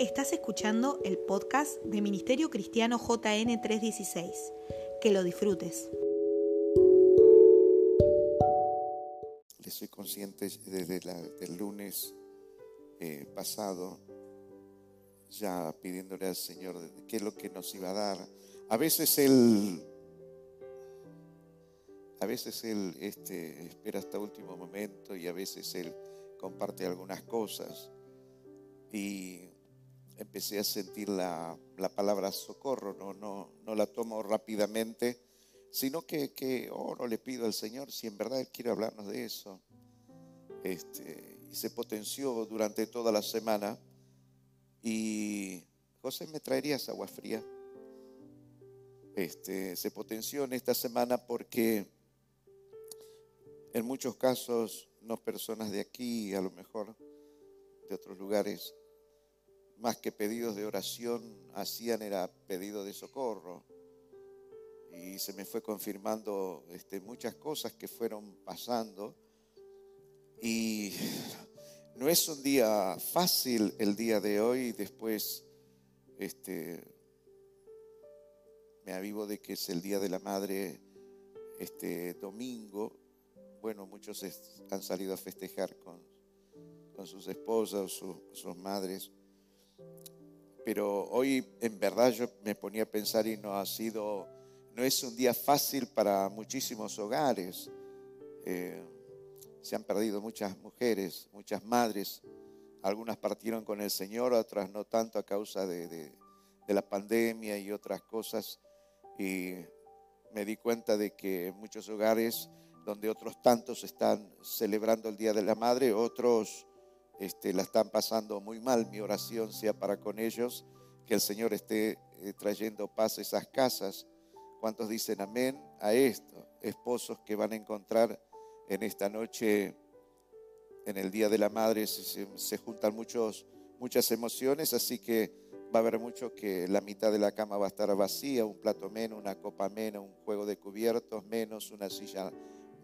Estás escuchando el podcast de Ministerio Cristiano JN 316. Que lo disfrutes. Soy consciente desde el lunes eh, pasado, ya pidiéndole al Señor qué es lo que nos iba a dar. A veces Él, a veces Él este, espera hasta último momento y a veces Él comparte algunas cosas. Y empecé a sentir la, palabra socorro, no, no, no la tomo rápidamente, sino que, que oro, le pido al Señor si en verdad Él quiere hablarnos de eso. Este, y se potenció durante toda la semana. Y José, ¿me traerías agua fría? Este, se potenció en esta semana porque en muchos casos, no personas de aquí, a lo mejor de otros lugares, más que pedidos de oración hacían era pedido de socorro. Y se me fue confirmando este, muchas cosas que fueron pasando. Y no es un día fácil el día de hoy. Después este, me avivo de que es el Día de la Madre este domingo. Bueno, muchos han salido a festejar con, con sus esposas o sus madres. Pero hoy en verdad yo me ponía a pensar y no ha sido, no es un día fácil para muchísimos hogares. Eh, se han perdido muchas mujeres, muchas madres. Algunas partieron con el Señor, otras no tanto a causa de, de la pandemia y otras cosas. Y me di cuenta de que en muchos hogares donde otros tantos están celebrando el Día de la Madre, otros este, la están pasando muy mal. Mi oración sea para con ellos, que el Señor esté eh, trayendo paz a esas casas. ¿Cuántos dicen amén a esto? Esposos que van a encontrar en esta noche, en el Día de la Madre, se, juntan muchos, muchas emociones, así que va a haber mucho que la mitad de la cama va a estar vacía, un plato menos, una copa menos, un juego de cubiertos menos, una silla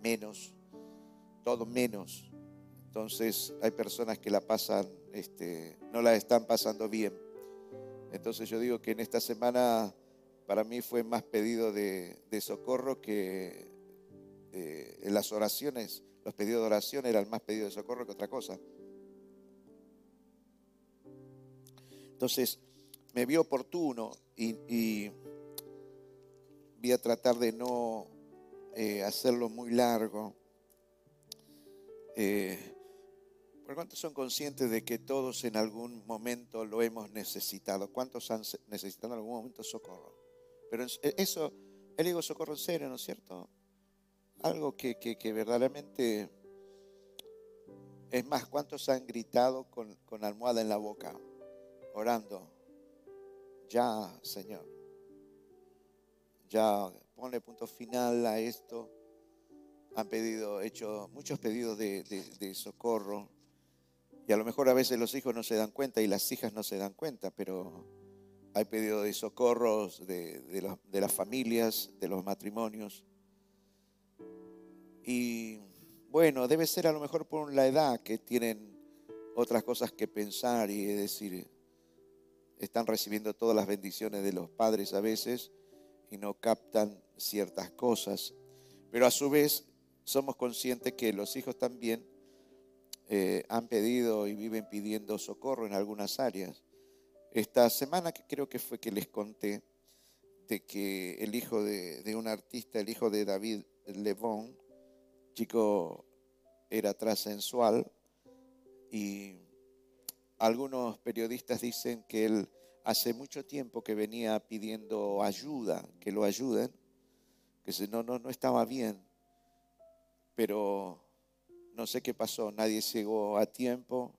menos, todo menos. Entonces hay personas que la pasan, este, no la están pasando bien. Entonces yo digo que en esta semana para mí fue más pedido de, socorro que eh, las oraciones, los pedidos de oración eran más pedidos de socorro que otra cosa. Entonces me vi oportuno y, voy a tratar de no eh, hacerlo muy largo. Eh, ¿Cuántos son conscientes de que todos en algún momento lo hemos necesitado? ¿Cuántos han necesitado en algún momento socorro? Pero e, eso, él digo socorro en serio, ¿no es cierto? Algo que, que, verdaderamente... Es más, ¿cuántos han gritado con, con almohada en la boca, orando? Ya, Señor. Ya, pone punto final a esto. Han pedido, hecho muchos pedidos de socorro y a lo mejor a veces los hijos no se dan cuenta y las hijas no se dan cuenta, pero hay pedido de socorros de, las familias, de los matrimonios. Y bueno, debe ser a lo mejor por la edad que tienen otras cosas que pensar y es decir, están recibiendo todas las bendiciones de los padres a veces y no captan ciertas cosas. Pero a su vez somos conscientes que los hijos también eh, han pedido y viven pidiendo socorro en algunas áreas. Esta semana que creo que fue que les conté de que el hijo de, un artista, el hijo de David Levon, chico era transensual y algunos periodistas dicen que él hace mucho tiempo que venía pidiendo ayuda, que lo ayuden, que no, no, no estaba bien, pero no sé qué pasó, nadie llegó a tiempo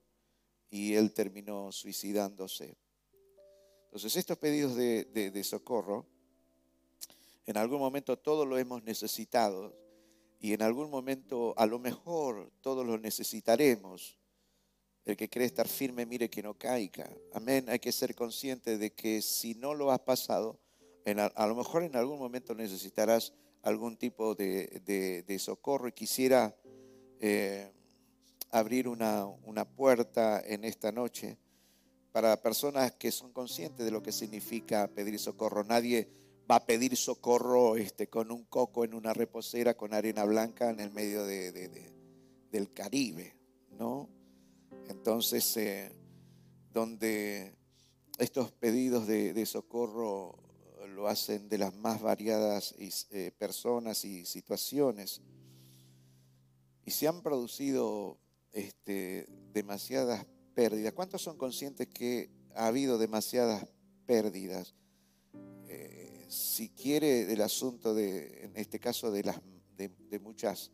y él terminó suicidándose. Entonces estos pedidos de, socorro, en algún momento todos lo hemos necesitado y en algún momento a lo mejor todos lo necesitaremos. El que cree estar firme, mire que no caiga. Amén. Hay que ser consciente de que si no lo has pasado, a, lo mejor en algún momento necesitarás algún tipo de, de socorro y quisiera eh, abrir una, puerta en esta noche para personas que son conscientes de lo que significa pedir socorro. Nadie va a pedir socorro este, con un coco en una reposera con arena blanca en el medio del Caribe, ¿no? Entonces, eh, donde estos pedidos de, socorro lo hacen de las más variadas eh, personas y situaciones. Y se han producido este, demasiadas pérdidas. ¿Cuántos son conscientes que ha habido demasiadas pérdidas? Eh, si quiere del asunto de, en este caso, de, las, de, muchas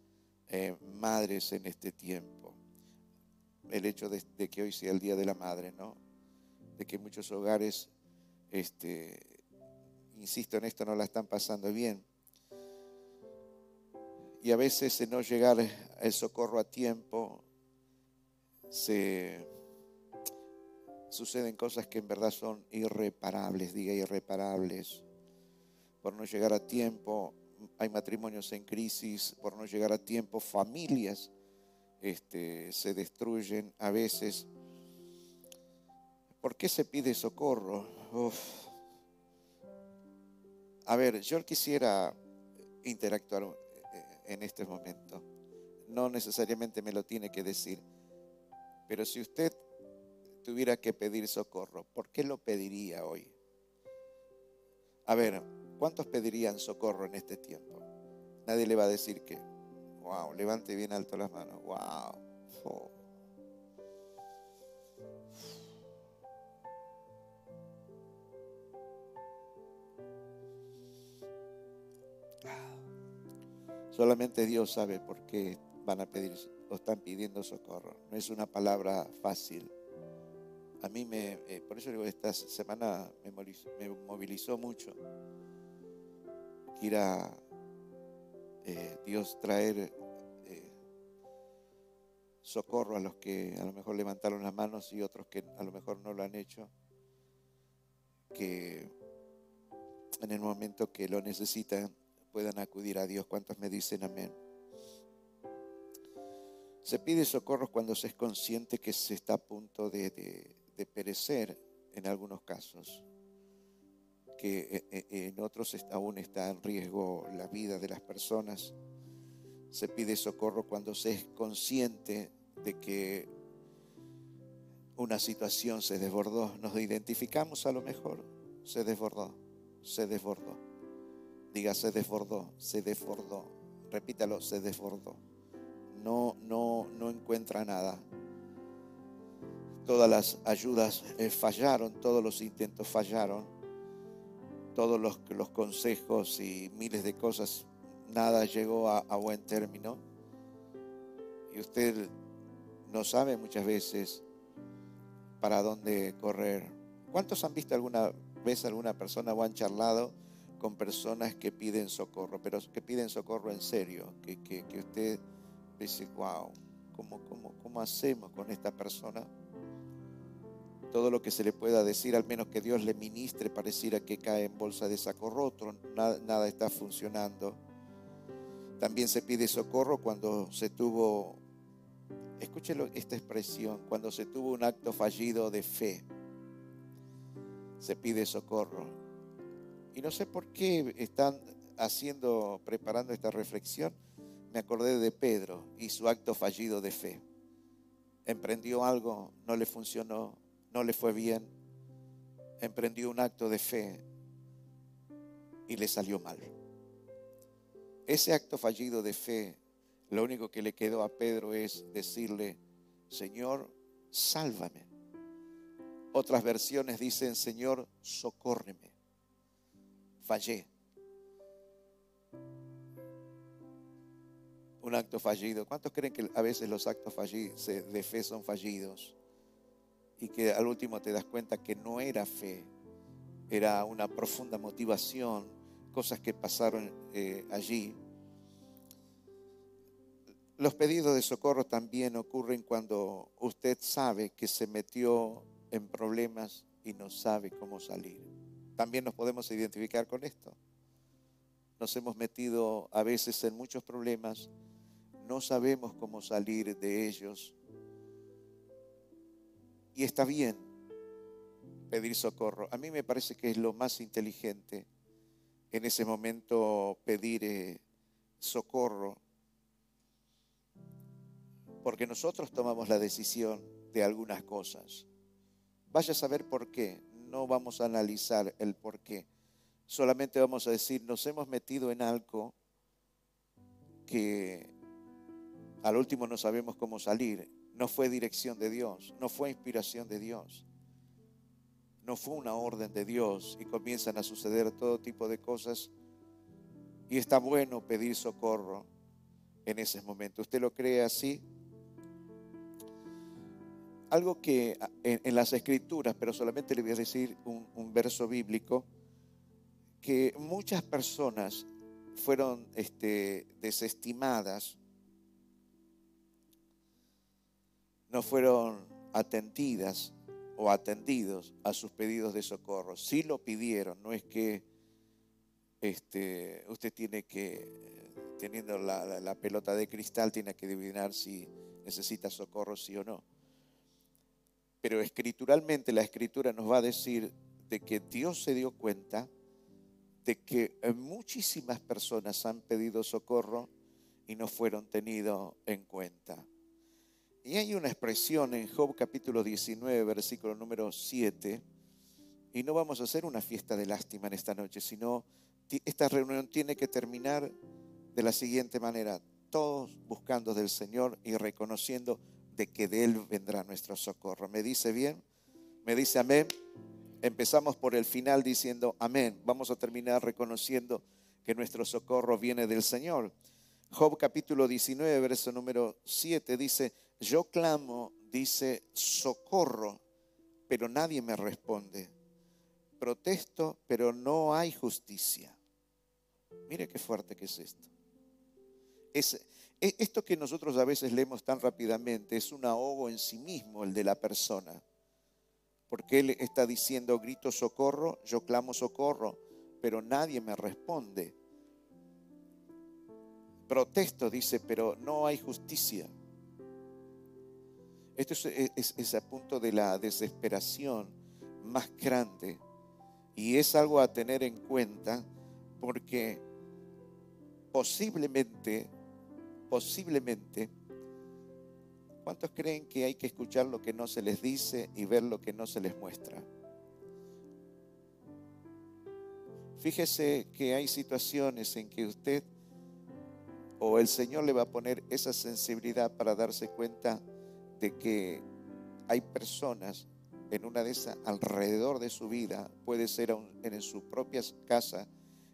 eh, madres en este tiempo. El hecho de, que hoy sea el Día de la Madre, ¿no? De que muchos hogares, este, insisto en esto, no la están pasando bien. Y a veces en no llegar el socorro a tiempo, se suceden cosas que en verdad son irreparables, diga irreparables. Por no llegar a tiempo, hay matrimonios en crisis, por no llegar a tiempo, familias este, se destruyen a veces. ¿Por qué se pide socorro? A ver, yo quisiera interactuar en este momento. No necesariamente me lo tiene que decir, pero si usted tuviera que pedir socorro, ¿por qué lo pediría hoy? A ver, ¿cuántos pedirían socorro en este tiempo? Nadie le va a decir que, wow, levante bien alto las manos, wow. Solamente Dios sabe por qué van a pedir o están pidiendo socorro. No es una palabra fácil. A mí me, eh, por eso digo, esta semana me movilizó, mucho. Quiera eh, Dios traer eh, socorro a los que a lo mejor levantaron las manos y otros que a lo mejor no lo han hecho. Que en el momento que lo necesitan puedan acudir a Dios. ¿Cuántos me dicen amén? Se pide socorro cuando se es consciente que se está a punto de perecer en algunos casos, que eh, eh, en otros aún está en riesgo la vida de las personas. Se pide socorro cuando se es consciente de que una situación se desbordó. Nos identificamos a lo mejor, se desbordó, se desbordó. Diga, se desbordó, se desbordó. Repítalo, se desbordó. No, no, no encuentra nada todas las ayudas eh, fallaron, todos los intentos fallaron, todos los, consejos y miles de cosas, nada llegó a, buen término. Y usted no sabe muchas veces para dónde correr. ¿Cuántos han visto alguna vez alguna persona o han charlado con personas que piden socorro, pero que piden socorro en serio? Que, que, que usted dice, wow, ¿cómo, cómo, ¿cómo hacemos con esta persona? todo lo que se le pueda decir, al menos que Dios le ministre, pareciera que cae en bolsa de saco roto, nada, nada está funcionando. También se pide socorro cuando se tuvo, escúchelo esta expresión, cuando se tuvo un acto fallido de fe. Se pide socorro. Y no sé por qué están haciendo, preparando esta reflexión, me acordé de Pedro y su acto fallido de fe. Emprendió algo, no le funcionó, no le fue bien, emprendió un acto de fe y le salió mal. Ese acto fallido de fe, lo único que le quedó a Pedro es decirle, Señor, sálvame. Otras versiones dicen, Señor, socórreme. Fallé. Un acto fallido. ¿Cuántos creen que a veces los actos fallidos de fe son fallidos? y que al último te das cuenta que no era fe, era una profunda motivación, cosas que pasaron eh, allí. Los pedidos de socorro también ocurren cuando usted sabe que se metió en problemas y no sabe cómo salir. También nos podemos identificar con esto. Nos hemos metido a veces en muchos problemas, no sabemos cómo salir de ellos y está bien, pedir socorro. A mí me parece que es lo más inteligente en ese momento pedir eh, socorro, porque nosotros tomamos la decisión de algunas cosas. Vaya a saber por qué, no vamos a analizar el por qué, solamente vamos a decir, nos hemos metido en algo que al último no sabemos cómo salir, no fue dirección de Dios, no fue inspiración de Dios no fue una orden de Dios y comienzan a suceder todo tipo de cosas. Y está bueno pedir socorro en ese momento. ¿Usted lo cree así? Algo que en, las escrituras, pero solamente le voy a decir un, verso bíblico, que muchas personas fueron este, desestimadas, no fueron atendidas o atendidos a sus pedidos de socorro. Si lo pidieron, no es que este, usted tiene que, teniendo la, pelota de cristal, tiene que adivinar si necesita socorro, sí o no. Pero escrituralmente la escritura nos va a decir de que Dios se dio cuenta de que muchísimas personas han pedido socorro y no fueron tenidos en cuenta. Y hay una expresión en Job capítulo 19, versículo número 7, y no vamos a hacer una fiesta de lástima en esta noche, sino esta reunión tiene que terminar de la siguiente manera, todos buscando del Señor y reconociendo de que de Él vendrá nuestro socorro. ¿Me dice bien? ¿Me dice amén? Empezamos por el final diciendo amén. Vamos a terminar reconociendo que nuestro socorro viene del Señor. Job capítulo 19, verso número 7 dice, yo clamo, dice, socorro, pero nadie me responde. Protesto, pero no hay justicia. Mire qué fuerte que es esto. Es, esto que nosotros a veces leemos tan rápidamente es un ahogo en sí mismo, el de la persona. Porque él está diciendo, grito socorro, yo clamo socorro, pero nadie me responde. Protesto, dice, pero no hay justicia. Esto es, es, a punto de la desesperación más grande. Y es algo a tener en cuenta porque posiblemente, posiblemente, ¿cuántos creen que hay que escuchar lo que no se les dice y ver lo que no se les muestra? Fíjese que hay situaciones en que usted o el Señor le va a poner esa sensibilidad para darse cuenta de que hay personas en una de esas alrededor de su vida, puede ser en su propia casa,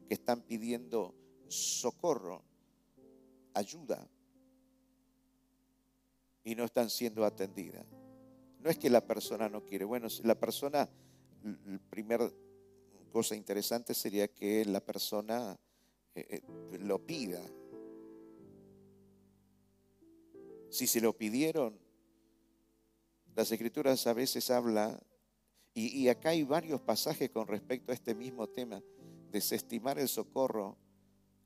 que están pidiendo socorro, ayuda, y no están siendo atendidas. No es que la persona no quiere. Bueno, la persona, la primera cosa interesante sería que la persona eh, eh, lo pida. Si se lo pidieron, las escrituras a veces hablan, y, acá hay varios pasajes con respecto a este mismo tema, desestimar el socorro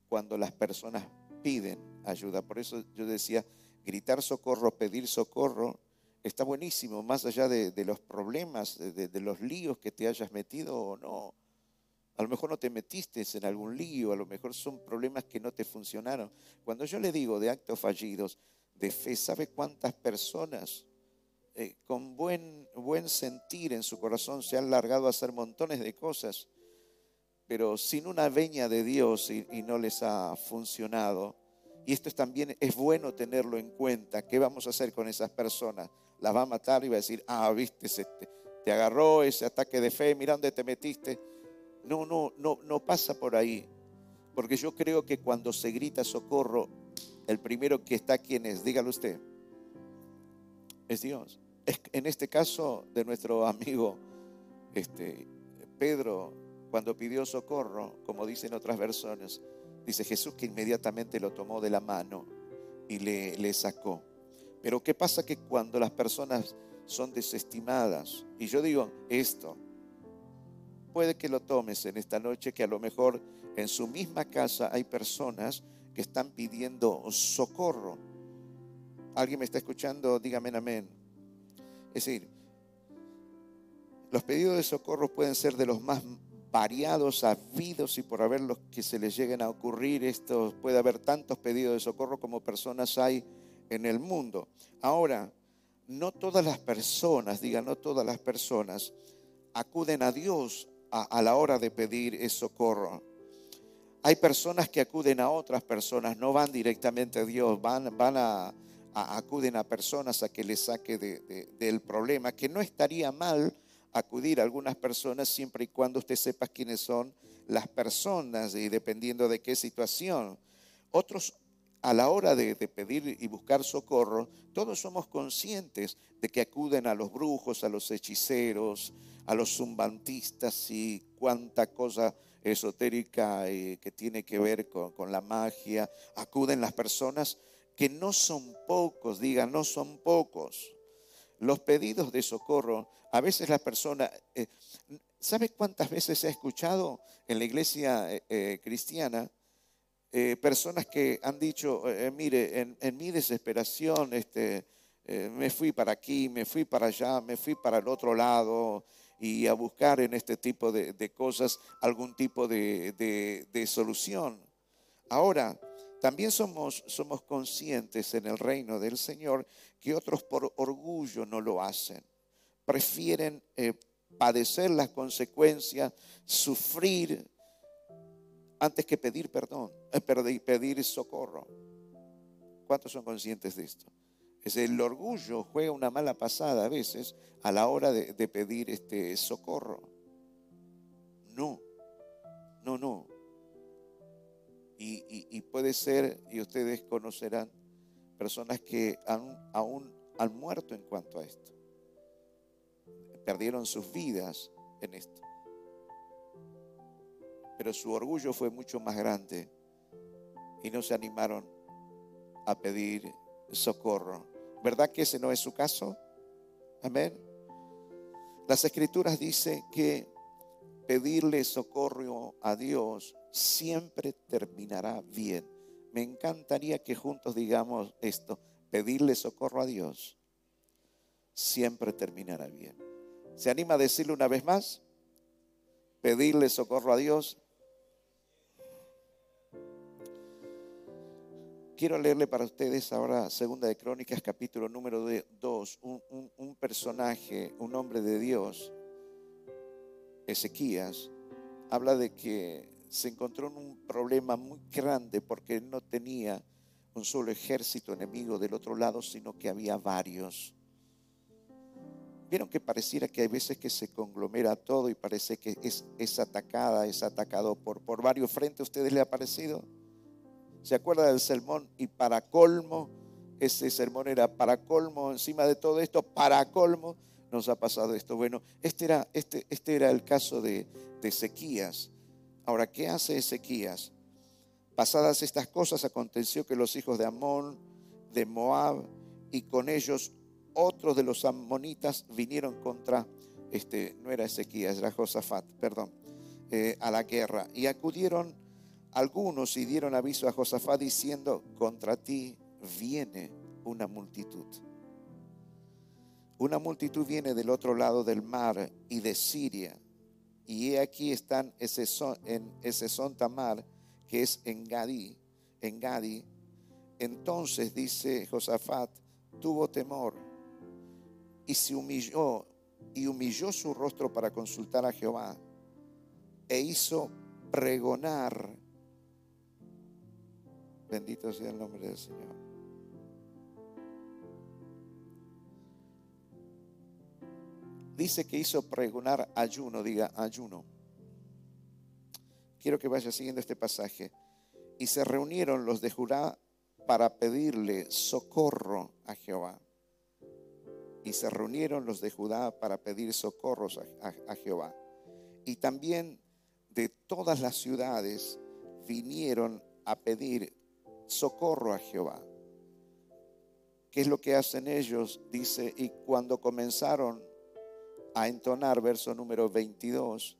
cuando las personas piden ayuda. Por eso yo decía, gritar socorro, pedir socorro, está buenísimo, más allá de, los problemas, de, los líos que te hayas metido o no. A lo mejor no te metiste en algún lío, a lo mejor son problemas que no te funcionaron. Cuando yo le digo de actos fallidos, de fe, ¿sabe cuántas personas eh, con buen, buen sentir en su corazón se han largado a hacer montones de cosas, pero sin una veña de Dios y, no les ha funcionado. Y esto es también es bueno tenerlo en cuenta. ¿Qué vamos a hacer con esas personas? ¿Las va a matar y va a decir, ah, viste, te, te agarró ese ataque de fe, mira dónde te metiste? No, no, no, no pasa por ahí. Porque yo creo que cuando se grita socorro, el primero que está, ¿quién es? Dígalo usted. Es Dios en este caso de nuestro amigo este, Pedro, cuando pidió socorro, como dicen otras versiones, dice Jesús que inmediatamente lo tomó de la mano y le, sacó. Pero ¿qué pasa que cuando las personas son desestimadas? Y yo digo esto, puede que lo tomes en esta noche, que a lo mejor en su misma casa hay personas que están pidiendo socorro. ¿Alguien me está escuchando? Dígame amén. Es decir, Los pedidos de socorro pueden ser de los más variados, habidos y por haber los que se les lleguen a ocurrir. Esto puede haber tantos pedidos de socorro como personas hay en el mundo. Ahora, no todas las personas, diga, no todas las personas acuden a Dios a, la hora de pedir socorro. Hay personas que acuden a otras personas, no van directamente a Dios, van, van a, acuden a personas a que les saque del problema, que no estaría mal acudir a algunas personas siempre y cuando usted sepa quiénes son las personas y dependiendo de qué situación. Otros a la hora de, pedir y buscar socorro, todos somos conscientes de que acuden a los brujos, a los hechiceros, a los zumbantistas y cuánta cosa esotérica eh, que tiene que ver con, con, la magia. Acuden las personas que no son pocos, digan, no son pocos. Los pedidos de socorro, a veces la persona, eh, ¿sabe cuántas veces he escuchado en la iglesia eh, cristiana? Eh, personas que han dicho, eh, eh, mire, en, mi desesperación este, me fui para aquí, me fui para allá, me fui para el otro lado y a buscar en este tipo de, cosas algún tipo de, solución. Ahora, también somos, somos conscientes en el reino del Señor que otros por orgullo no lo hacen. Prefieren padecer las consecuencias, sufrir antes que pedir perdón, eh, pedir socorro. ¿Cuántos son conscientes de esto? Es el orgullo juega una mala pasada a veces a la hora de, pedir este socorro. No, no, no. Y, puede ser, y ustedes conocerán, personas que aún han muerto en cuanto a esto. Perdieron sus vidas en esto pero su orgullo fue mucho más grande y no se animaron a pedir socorro. ¿Verdad que ese no es su caso? Amén. Las escrituras dicen que pedirle socorro a Dios siempre terminará bien. Me encantaría que juntos digamos esto, pedirle socorro a Dios siempre terminará bien. ¿Se anima a decirlo una vez más? Pedirle socorro a Dios Quiero leerle para ustedes ahora Segunda de Crónicas, capítulo número 2, un, un, personaje, un hombre de Dios, Ezequías, habla de que se encontró en un problema muy grande porque no tenía un solo ejército enemigo del otro lado, sino que había varios. Vieron que pareciera que hay veces que se conglomera todo y parece que es, atacada, es atacado por, por varios frentes. ¿A ustedes le ha parecido? ¿Se acuerda del sermón? Y para colmo, ese sermón era para colmo, encima de todo esto, para colmo, nos ha pasado esto. Bueno, este era, este, este era el caso de, de Ezequías. Ahora, ¿qué hace Ezequías? Pasadas estas cosas, aconteció que los hijos de Amón, de Moab, y con ellos otros de los amonitas vinieron contra, este, no era Ezequías, era Josafat, perdón, eh, a la guerra. Y acudieron algunos y dieron aviso a Josafat diciendo, contra ti viene una multitud. Una multitud viene del otro lado del mar y de Siria. Y aquí están ese son, en ese son Tamar, que es en Gadí, en Gadi. Entonces dice Josafat, tuvo temor y se humilló y humilló su rostro para consultar a Jehová e hizo pregonar Bendito sea el nombre del Señor. Dice que hizo pregonar ayuno, diga ayuno. Quiero que vaya siguiendo este pasaje. Y se reunieron los de Judá para pedirle socorro a Jehová. Y se reunieron los de Judá para pedir socorros a, a Jehová. Y también de todas las ciudades vinieron a pedir socorro a Jehová. ¿Qué es lo que hacen ellos? Dice, y cuando comenzaron a entonar, verso número 22,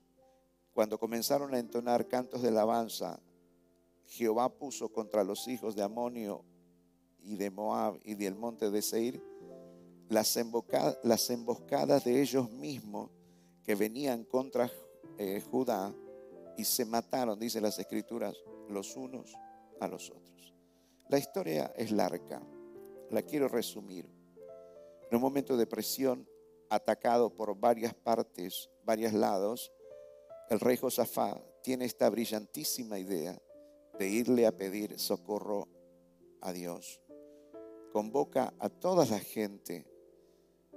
cuando comenzaron a entonar cantos de alabanza, Jehová puso contra los hijos de Amonio y de Moab y del monte de Seir las, las emboscadas de ellos mismos que venían contra eh, Judá y se mataron, dice las escrituras, los unos a los otros. La historia es larga, la quiero resumir. En un momento de presión, atacado por varias partes, varios lados, el rey Josafá tiene esta brillantísima idea de irle a pedir socorro a Dios. Convoca a toda la gente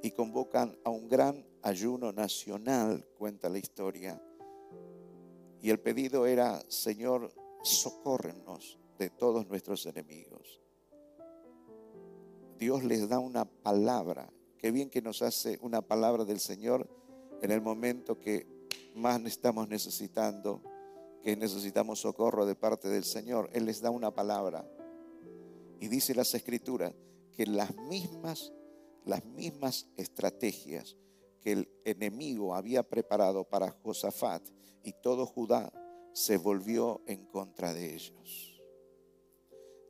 y convocan a un gran ayuno nacional, cuenta la historia. Y el pedido era, Señor, socórrenos de todos nuestros enemigos. Dios les da una palabra. Qué bien que nos hace una palabra del Señor en el momento que más estamos necesitando, que necesitamos socorro de parte del Señor. Él les da una palabra. Y dice las escrituras que las mismas, las mismas estrategias que el enemigo había preparado para Josafat y todo Judá se volvió en contra de ellos.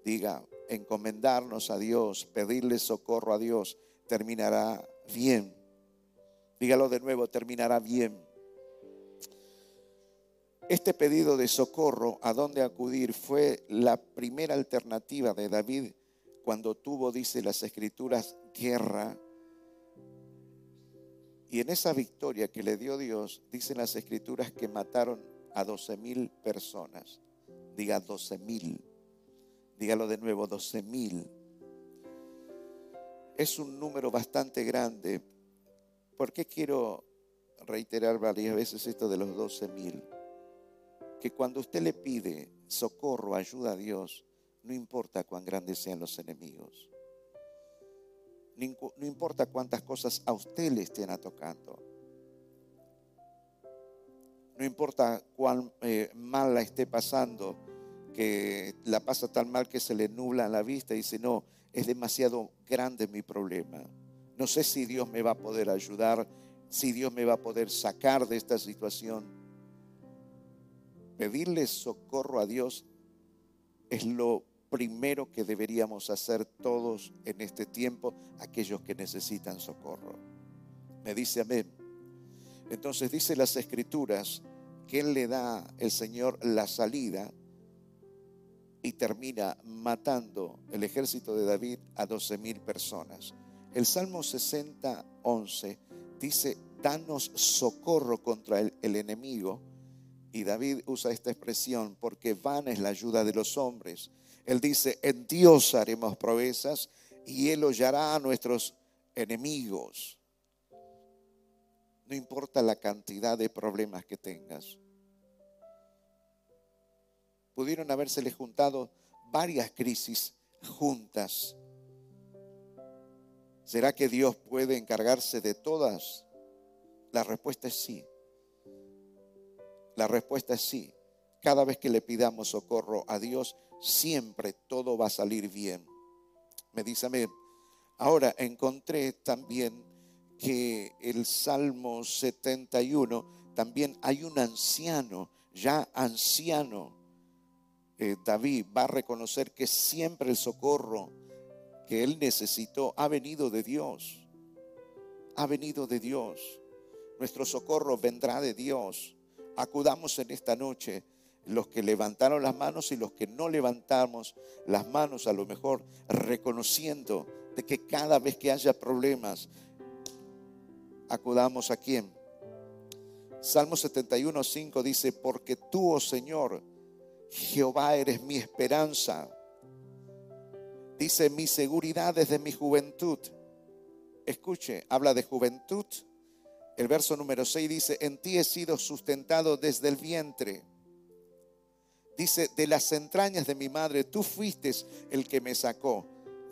Diga, encomendarnos a Dios, pedirle socorro a Dios, terminará bien. Dígalo de nuevo, terminará bien. Este pedido de socorro, a dónde acudir, fue la primera alternativa de David cuando tuvo, dice las escrituras, guerra. Y en esa victoria que le dio Dios, dicen las escrituras que mataron a 12 mil personas. Diga 12 mil. Dígalo de nuevo, 12 mil. Es un número bastante grande. ¿Por qué quiero reiterar varias veces esto de los 12 mil? Que cuando usted le pide socorro, ayuda a Dios, no importa cuán grandes sean los enemigos. No importa cuántas cosas a usted le estén atacando. No importa cuán eh, mal la esté pasando, que la pasa tan mal que se le nubla la vista y dice, no, es demasiado grande mi problema. No sé si Dios me va a poder ayudar, si Dios me va a poder sacar de esta situación. Pedirle socorro a Dios es lo primero que deberíamos hacer todos en este tiempo, aquellos que necesitan socorro. Me dice amén. Entonces dice las escrituras que le da el Señor la salida y termina matando el ejército de David a 12 mil personas. El Salmo 60, 11 dice, danos socorro contra el, el enemigo. Y David usa esta expresión porque van es la ayuda de los hombres. Él dice, en Dios haremos proezas y Él hollará a nuestros enemigos. No importa la cantidad de problemas que tengas pudieron habérsele juntado varias crisis juntas. ¿Será que Dios puede encargarse de todas? La respuesta es sí. La respuesta es sí. Cada vez que le pidamos socorro a Dios, siempre todo va a salir bien. Me dice amén. Ahora encontré también que el Salmo 71 también hay un anciano, ya anciano, eh, David va a reconocer que siempre el socorro que él necesitó ha venido de Dios. Ha venido de Dios. Nuestro socorro vendrá de Dios. Acudamos en esta noche los que levantaron las manos y los que no levantamos las manos, a lo mejor reconociendo de que cada vez que haya problemas, acudamos a quién. Salmo 71, 5 dice, porque tú, oh Señor, Jehová eres mi esperanza. Dice, mi seguridad desde mi juventud. Escuche, habla de juventud. El verso número 6 dice, en ti he sido sustentado desde el vientre. Dice, de las entrañas de mi madre, tú fuiste el que me sacó.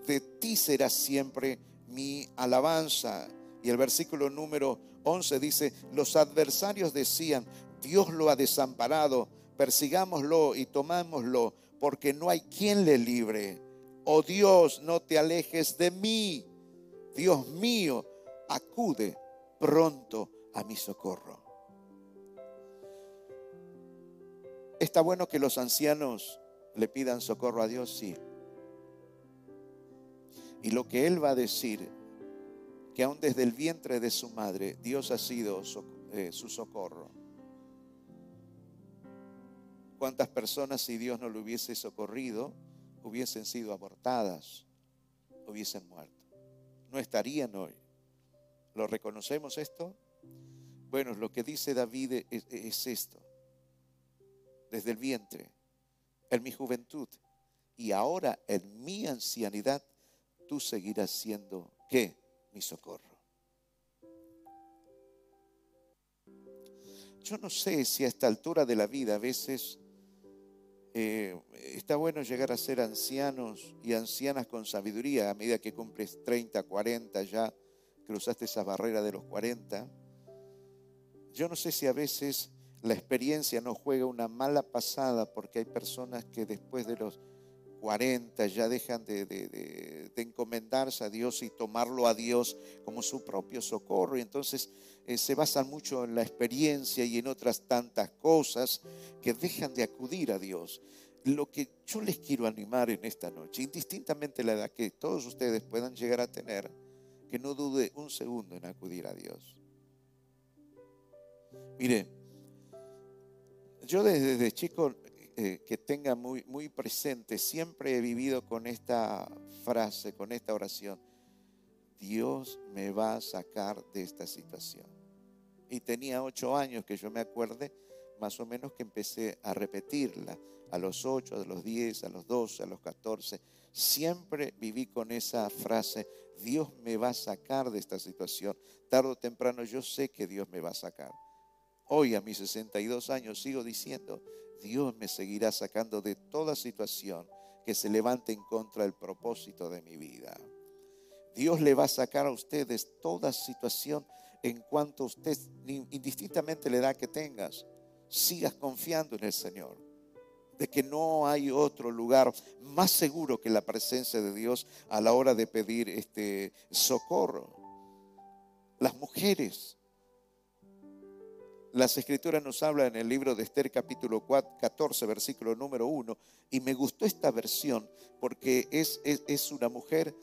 De ti será siempre mi alabanza. Y el versículo número 11 dice, los adversarios decían, Dios lo ha desamparado persigámoslo y tomámoslo, porque no hay quien le libre. Oh Dios, no te alejes de mí. Dios mío, acude pronto a mi socorro. ¿Está bueno que los ancianos le pidan socorro a Dios? Sí. Y lo que Él va a decir, que aún desde el vientre de su madre, Dios ha sido eh, su socorro. ¿Cuántas personas si Dios no lo hubiese socorrido hubiesen sido abortadas, hubiesen muerto? No estarían hoy. ¿Lo reconocemos esto? Bueno, lo que dice David es, esto. Desde el vientre, en mi juventud y ahora en mi ancianidad, tú seguirás siendo, ¿qué? Mi socorro. Yo no sé si a esta altura de la vida a veces eh, está bueno llegar a ser ancianos y ancianas con sabiduría a medida que cumples 30, 40 ya, cruzaste esa barrera de los 40. Yo no sé si a veces la experiencia nos juega una mala pasada porque hay personas que después de los 40 ya dejan de, encomendarse a Dios y tomarlo a Dios como su propio socorro. Y entonces eh, se basan mucho en la experiencia y en otras tantas cosas que dejan de acudir a Dios. Lo que yo les quiero animar en esta noche, indistintamente la edad que todos ustedes puedan llegar a tener, que no dude un segundo en acudir a Dios. Mire, yo desde chico eh, que tenga muy, muy presente, siempre he vivido con esta frase, con esta oración. Dios me va a sacar de esta situación. Y tenía ocho años que yo me acuerde, más o menos que empecé a repetirla a los ocho, a los diez, a los doce, a los catorce. Siempre viví con esa frase, Dios me va a sacar de esta situación. Tarde o temprano yo sé que Dios me va a sacar. Hoy a mis 62 años sigo diciendo, Dios me seguirá sacando de toda situación que se levante en contra del propósito de mi vida. Dios le va a sacar a ustedes toda situación en cuanto usted, indistintamente la edad que tengas, sigas confiando en el Señor. De que no hay otro lugar más seguro que la presencia de Dios a la hora de pedir este socorro. Las mujeres las escrituras nos hablan en el libro de Esther capítulo 14, versículo número 1, y me gustó esta versión porque es, es, una mujer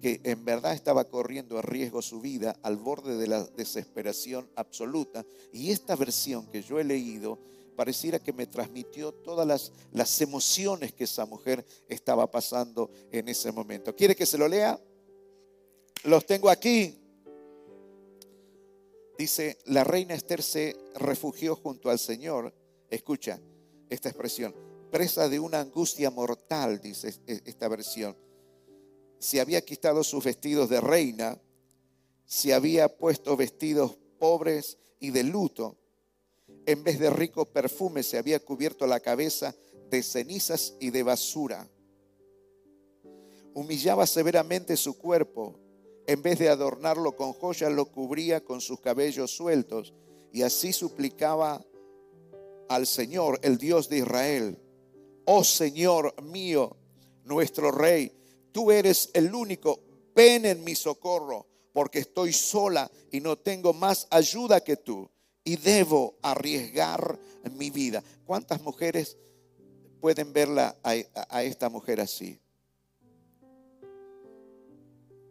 que en verdad estaba corriendo a riesgo su vida al borde de la desesperación absoluta. Y esta versión que yo he leído pareciera que me transmitió todas las, las emociones que esa mujer estaba pasando en ese momento. ¿Quiere que se lo lea? Los tengo aquí. Dice, la reina Esther se refugió junto al Señor. Escucha esta expresión, presa de una angustia mortal, dice esta versión. Se había quitado sus vestidos de reina, se había puesto vestidos pobres y de luto. En vez de rico perfume se había cubierto la cabeza de cenizas y de basura. Humillaba severamente su cuerpo en vez de adornarlo con joyas, lo cubría con sus cabellos sueltos y así suplicaba al Señor, el Dios de Israel, oh Señor mío, nuestro Rey, tú eres el único, ven en mi socorro, porque estoy sola y no tengo más ayuda que tú y debo arriesgar mi vida. ¿Cuántas mujeres pueden verla a, esta mujer así?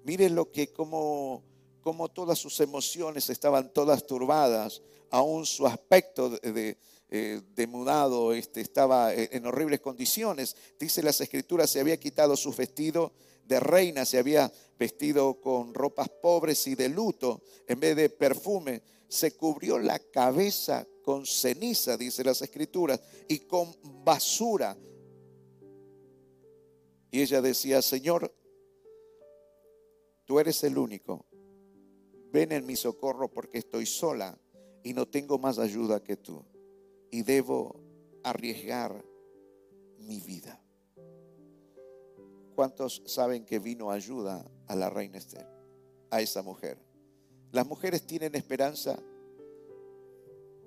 Miren lo que como, como todas sus emociones estaban todas turbadas, aún su aspecto de, eh, mudado este, estaba en horribles condiciones. Dice las escrituras, se había quitado sus vestidos de reina, se había vestido con ropas pobres y de luto, en vez de perfume, se cubrió la cabeza con ceniza, dice las escrituras, y con basura. Y ella decía, Señor, Tú eres el único. Ven en mi socorro porque estoy sola y no tengo más ayuda que tú. Y debo arriesgar mi vida. ¿Cuántos saben que vino ayuda a la reina Esther? A esa mujer. Las mujeres tienen esperanza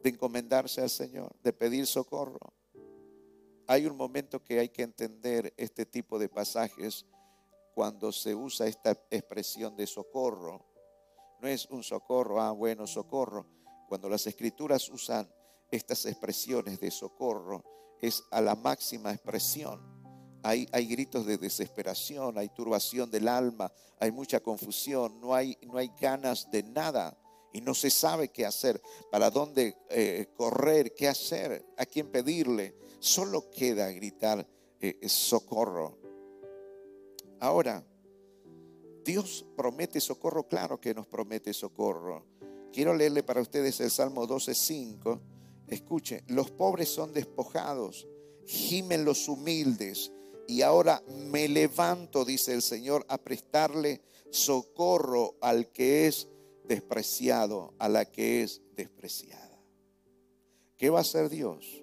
de encomendarse al Señor, de pedir socorro. Hay un momento que hay que entender este tipo de pasajes cuando se usa esta expresión de socorro. No es un socorro, ah, bueno, socorro. Cuando las escrituras usan estas expresiones de socorro, es a la máxima expresión. Hay, hay, gritos de desesperación, hay turbación del alma, hay mucha confusión, no hay, no hay ganas de nada. y no se sabe qué hacer, para dónde eh, correr, qué hacer, a quién pedirle. Solo queda gritar eh, socorro. Ahora, Dios promete socorro, claro que nos promete socorro. Quiero leerle para ustedes el Salmo 12.5. Escuche, los pobres son despojados, gimen los humildes, y ahora me levanto, dice el Señor, a prestarle socorro al que es despreciado, a la que es despreciada. ¿Qué va a hacer Dios?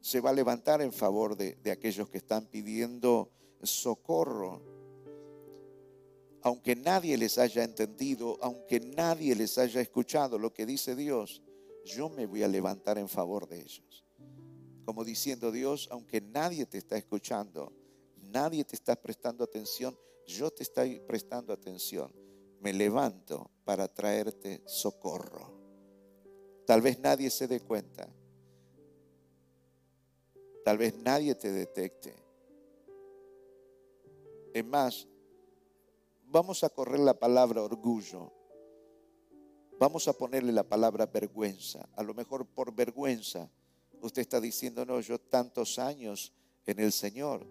Se va a levantar en favor de, de aquellos que están pidiendo socorro. Aunque nadie les haya entendido, aunque nadie les haya escuchado lo que dice Dios, yo me voy a levantar en favor de ellos. Como diciendo Dios, aunque nadie te está escuchando, nadie te está prestando atención, yo te estoy prestando atención me levanto para traerte socorro. Tal vez nadie se dé cuenta. Tal vez nadie te detecte. Es más, vamos a correr la palabra orgullo. Vamos a ponerle la palabra vergüenza. A lo mejor por vergüenza usted está diciendo, no, yo tantos años en el Señor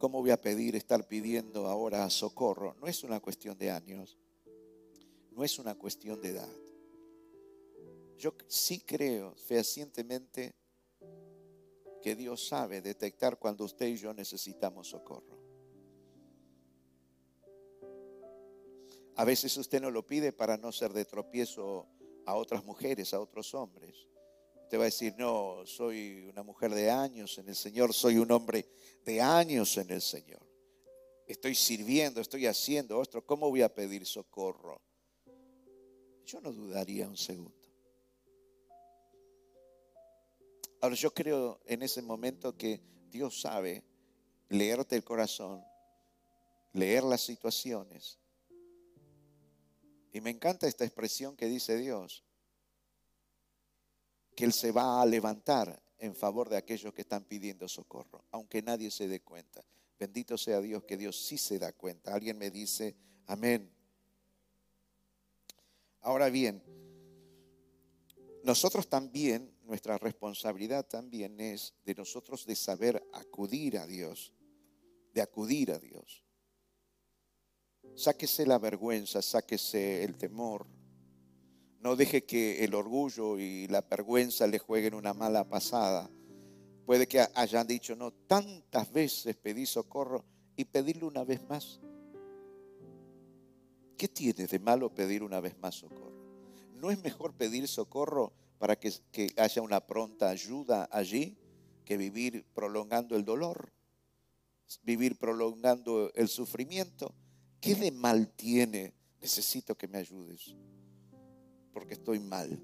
¿Cómo voy a pedir estar pidiendo ahora socorro? No es una cuestión de años, no es una cuestión de edad. Yo sí creo fehacientemente que Dios sabe detectar cuando usted y yo necesitamos socorro. A veces usted no lo pide para no ser de tropiezo a otras mujeres, a otros hombres. Te va a decir, no, soy una mujer de años en el Señor, soy un hombre de años en el Señor. Estoy sirviendo, estoy haciendo ostro, ¿cómo voy a pedir socorro? Yo no dudaría un segundo. Ahora yo creo en ese momento que Dios sabe leerte el corazón, leer las situaciones. Y me encanta esta expresión que dice Dios que Él se va a levantar en favor de aquellos que están pidiendo socorro, aunque nadie se dé cuenta. Bendito sea Dios que Dios sí se da cuenta. Alguien me dice, amén. Ahora bien, nosotros también, nuestra responsabilidad también es de nosotros de saber acudir a Dios, de acudir a Dios. Sáquese la vergüenza, sáquese el temor, no deje que el orgullo y la vergüenza le jueguen una mala pasada. Puede que hayan dicho, no, tantas veces pedí socorro y pedirle una vez más. ¿Qué tiene de malo pedir una vez más socorro? ¿No es mejor pedir socorro para que, haya una pronta ayuda allí que vivir prolongando el dolor? Vivir prolongando el sufrimiento. ¿Qué de mal tiene? Necesito que me ayudes porque estoy mal.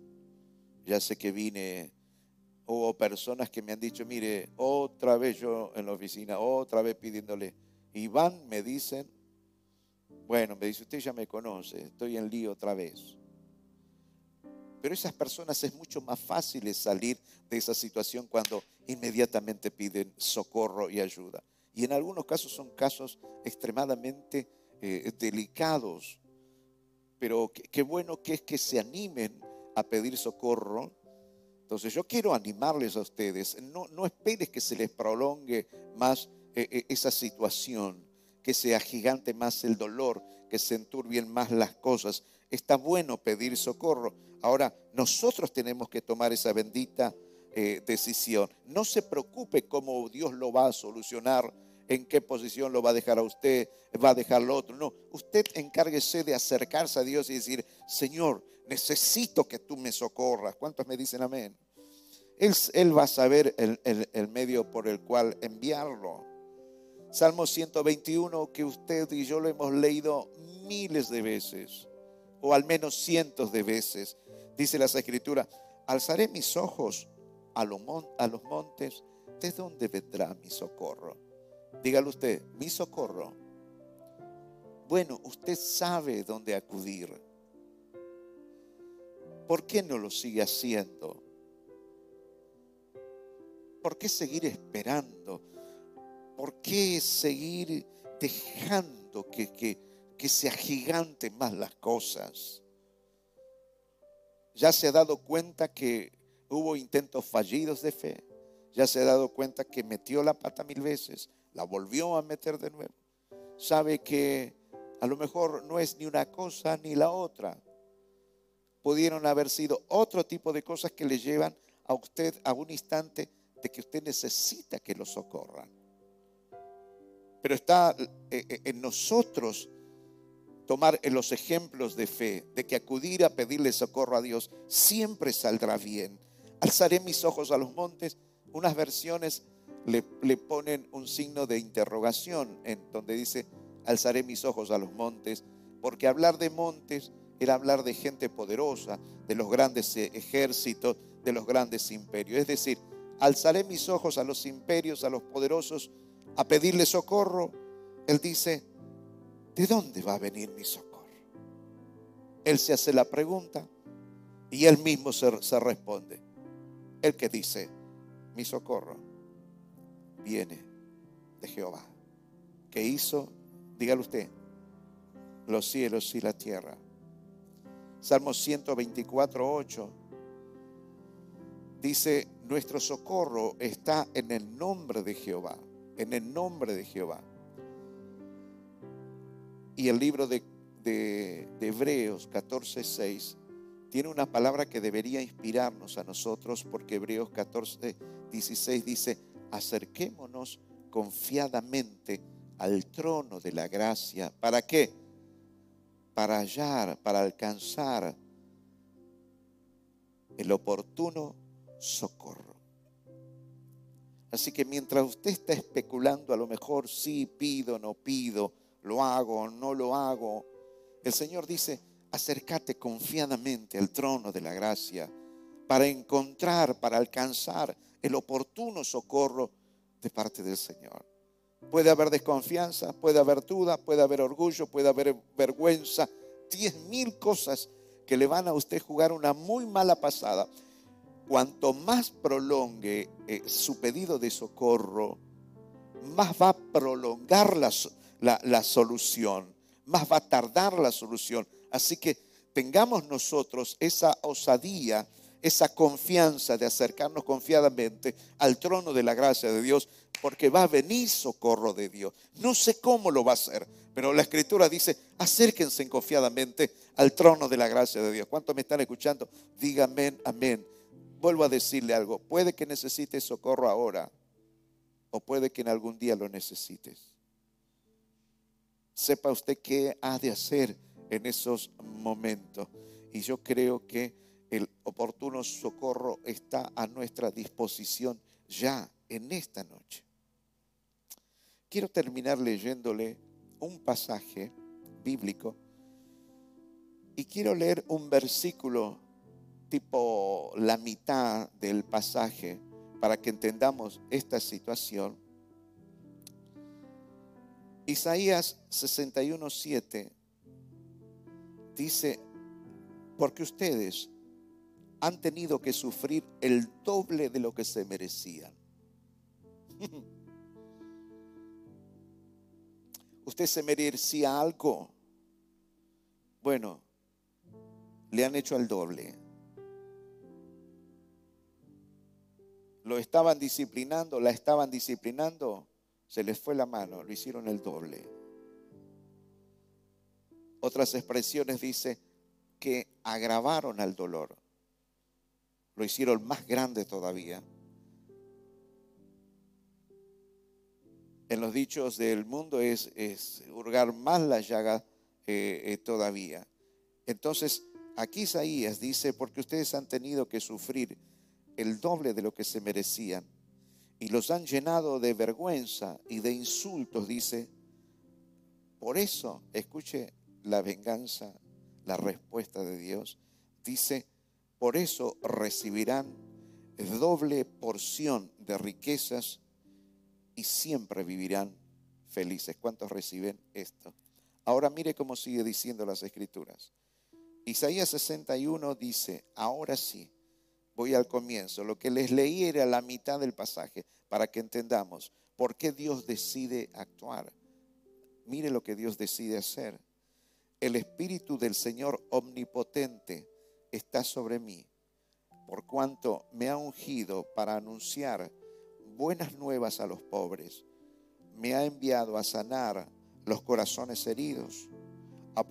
Ya sé que vine, hubo personas que me han dicho, mire, otra vez yo en la oficina, otra vez pidiéndole. Y van, me dicen, bueno, me dice, usted ya me conoce, estoy en lío otra vez. Pero esas personas es mucho más fácil salir de esa situación cuando inmediatamente piden socorro y ayuda. Y en algunos casos son casos extremadamente eh, delicados pero qué, bueno que es que se animen a pedir socorro. Entonces yo quiero animarles a ustedes, no, no esperes que se les prolongue más eh, eh, esa situación, que se agigante más el dolor, que se enturbien más las cosas. Está bueno pedir socorro. Ahora, nosotros tenemos que tomar esa bendita eh, decisión. No se preocupe cómo Dios lo va a solucionar en qué posición lo va a dejar a usted, va a dejar al otro. No, usted encárguese de acercarse a Dios y decir, Señor, necesito que tú me socorras. ¿Cuántos me dicen amén? Él, va a saber el, el medio por el cual enviarlo. Salmo 121 que usted y yo lo hemos leído miles de veces, o al menos cientos de veces. Dice las escrituras, alzaré mis ojos a los montes, ¿de dónde vendrá mi socorro? Dígale usted, mi socorro. Bueno, usted sabe dónde acudir. ¿Por qué no lo sigue haciendo? ¿Por qué seguir esperando? ¿Por qué seguir dejando que, que, que se agiganten más las cosas. Ya se ha dado cuenta que hubo intentos fallidos de fe. Ya se ha dado cuenta que metió la pata mil veces, la volvió a meter de nuevo. Sabe que a lo mejor no es ni una cosa ni la otra. Pudieron haber sido otro tipo de cosas que le llevan a usted a un instante de que usted necesita que lo socorran. Pero está eh, eh, en nosotros tomar los ejemplos de fe, de que acudir a pedirle socorro a Dios siempre saldrá bien. Alzaré mis ojos a los montes. Unas versiones le, le ponen un signo de interrogación en donde dice, alzaré mis ojos a los montes, porque hablar de montes era hablar de gente poderosa, de los grandes eh, ejércitos, de los grandes imperios. Es decir, alzaré mis ojos a los imperios, a los poderosos, a pedirle socorro. Él dice, ¿de dónde va a venir mi socorro? Él se hace la pregunta y él mismo se, responde. El que dice, mi socorro viene de Jehová, que hizo Dígalo usted. Los cielos y la tierra. Salmo 124, 8. Dice, nuestro socorro está en el nombre de Jehová. En el nombre de Jehová. Y el libro de, de, de Hebreos 14, 6 tiene una palabra que debería inspirarnos a nosotros porque Hebreos 14, 16 dice, acerquémonos confiadamente al trono de la gracia. ¿Para qué? Para hallar, para alcanzar el oportuno socorro. Así que mientras usted está especulando, a lo mejor sí pido, no pido, lo hago, no lo hago, el Señor dice, acércate confiadamente al trono de la gracia para encontrar, para alcanzar el oportuno socorro de parte del Señor. Puede haber desconfianza, puede haber duda, puede haber orgullo, puede haber vergüenza. Diez mil cosas que le van a usted jugar una muy mala pasada. Cuanto más prolongue eh, su pedido de socorro, más va a prolongar la, la solución, más va a tardar la solución. Así que tengamos nosotros esa osadía, esa confianza de acercarnos confiadamente al trono de la gracia de Dios porque va a venir socorro de Dios. No sé cómo lo va a hacer, pero la escritura dice, acérquense confiadamente al trono de la gracia de Dios. ¿Cuántos me están escuchando? Díganme amén. Vuelvo a decirle algo, puede que necesites socorro ahora o puede que en algún día lo necesites. Sepa usted qué ha de hacer en esos momentos. Y yo creo que el oportuno socorro está a nuestra disposición ya en esta noche. Quiero terminar leyéndole un pasaje bíblico y quiero leer un versículo tipo la mitad del pasaje para que entendamos esta situación. Isaías 61:7 dice, porque ustedes han tenido que sufrir el doble de lo que se merecían. usted se merecía algo. Bueno, le han hecho el doble. Lo estaban disciplinando, la estaban disciplinando, se les fue la mano, lo hicieron el doble. Otras expresiones dice que agravaron al dolor, lo hicieron más grande todavía. en los dichos del mundo es, hurgar más la llaga eh, eh, todavía. Entonces, aquí Isaías dice, porque ustedes han tenido que sufrir el doble de lo que se merecían y los han llenado de vergüenza y de insultos, dice, por eso, escuche la venganza, la respuesta de Dios, dice, por eso recibirán doble porción de riquezas y siempre vivirán felices. ¿Cuántos reciben esto? Ahora mire cómo sigue diciendo las escrituras. Isaías 61 dice, ahora sí, voy al comienzo. Lo que les leí era la mitad del pasaje para que entendamos por qué Dios decide actuar. mire lo que Dios decide hacer. El Espíritu del Señor omnipotente está sobre mí, por cuanto me ha ungido para anunciar buenas nuevas a los pobres. Me ha enviado a sanar los corazones heridos, a,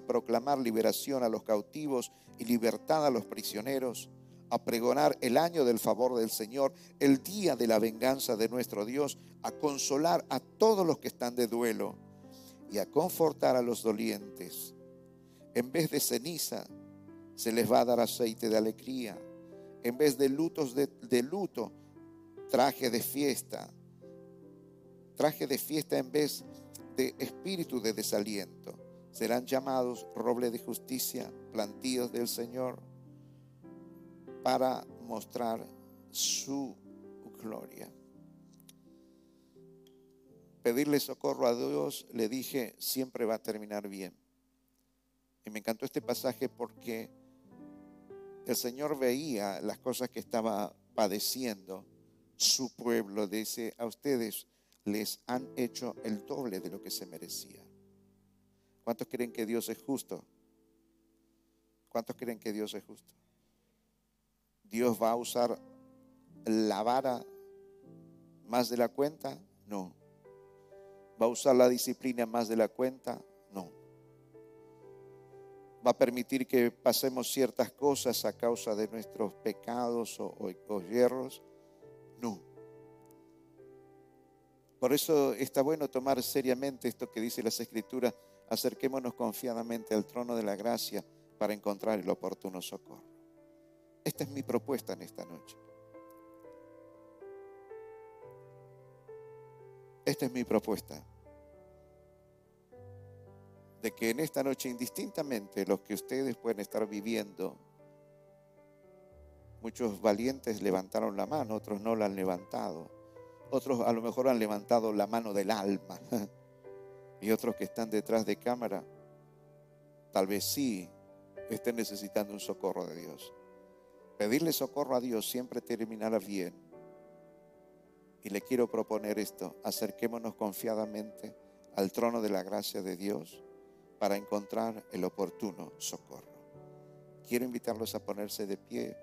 proclamar liberación a los cautivos y libertad a los prisioneros, a pregonar el año del favor del Señor, el día de la venganza de nuestro Dios, a consolar a todos los que están de duelo y a confortar a los dolientes. En vez de ceniza, se les va a dar aceite de alegría. En vez de lutos de, de luto, traje de fiesta. Traje de fiesta en vez de espíritu de desaliento. Serán llamados roble de justicia, plantíos del Señor para mostrar su gloria. Pedirle socorro a Dios, le dije, siempre va a terminar bien. Y me encantó este pasaje porque el Señor veía las cosas que estaba padeciendo su pueblo. Dice, a ustedes les han hecho el doble de lo que se merecía. ¿Cuántos creen que Dios es justo? ¿Cuántos creen que Dios es justo? Dios va a usar la vara más de la cuenta? No. ¿Va a usar la disciplina más de la cuenta? No. ¿Va a permitir que pasemos ciertas cosas a causa de nuestros pecados o, o, hierros? No. Por eso está bueno tomar seriamente esto que dice las Escrituras. Acerquémonos confiadamente al trono de la gracia para encontrar el oportuno socorro. Esta es mi propuesta en esta noche. Esta es mi propuesta. De que en esta noche, indistintamente, los que ustedes pueden estar viviendo, muchos valientes levantaron la mano, otros no la han levantado. Otros a lo mejor han levantado la mano del alma. Y otros que están detrás de cámara, tal vez sí estén necesitando un socorro de Dios. Pedirle socorro a Dios siempre terminará bien. Y le quiero proponer esto, acerquémonos confiadamente al trono de la gracia de Dios para encontrar el oportuno socorro. Quiero invitarlos a ponerse de pie.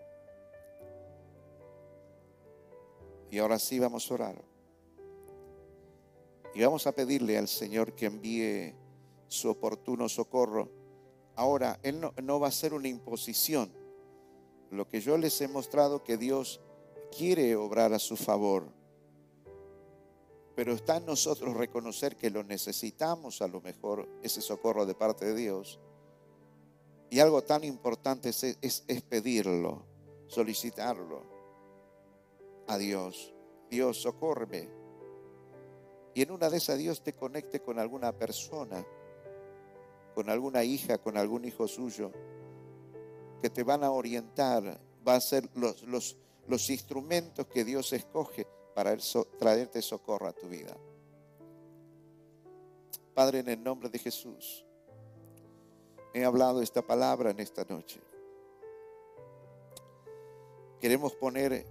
Y ahora sí vamos a orar. Y vamos a pedirle al Señor que envíe su oportuno socorro. Ahora, Él no, no va a ser una imposición lo que yo les he mostrado que Dios quiere obrar a su favor. Pero está en nosotros reconocer que lo necesitamos, a lo mejor, ese socorro de parte de Dios. Y algo tan importante es, pedirlo, solicitarlo a Dios. Dios, socórreme. Y en una de esas Dios te conecte con alguna persona, con alguna hija, con algún hijo suyo que te van a orientar, va a ser los, los, los instrumentos que Dios escoge para traerte socorro a tu vida. Padre, en el nombre de Jesús, he hablado esta palabra en esta noche. Queremos poner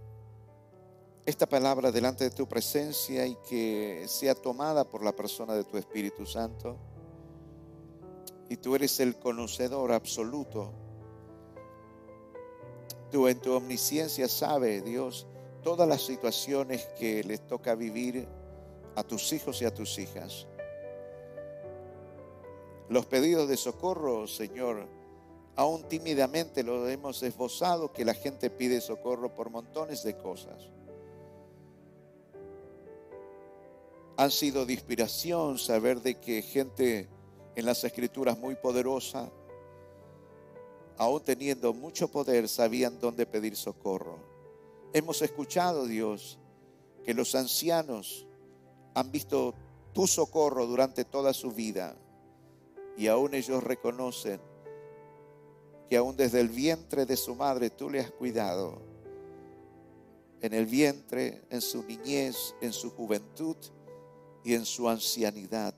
esta palabra delante de tu presencia y que sea tomada por la persona de tu Espíritu Santo. Y tú eres el conocedor absoluto Tú en tu omnisciencia sabe, Dios, todas las situaciones que les toca vivir a tus hijos y a tus hijas. Los pedidos de socorro, Señor, aún tímidamente lo hemos esbozado, que la gente pide socorro por montones de cosas. Han sido de inspiración saber de que gente en las escrituras muy poderosa aún teniendo mucho poder, sabían dónde pedir socorro. Hemos escuchado, Dios, que los ancianos han visto tu socorro durante toda su vida y aún ellos reconocen que aún desde el vientre de su madre tú le has cuidado. En el vientre, en su niñez, en su juventud y en su ancianidad.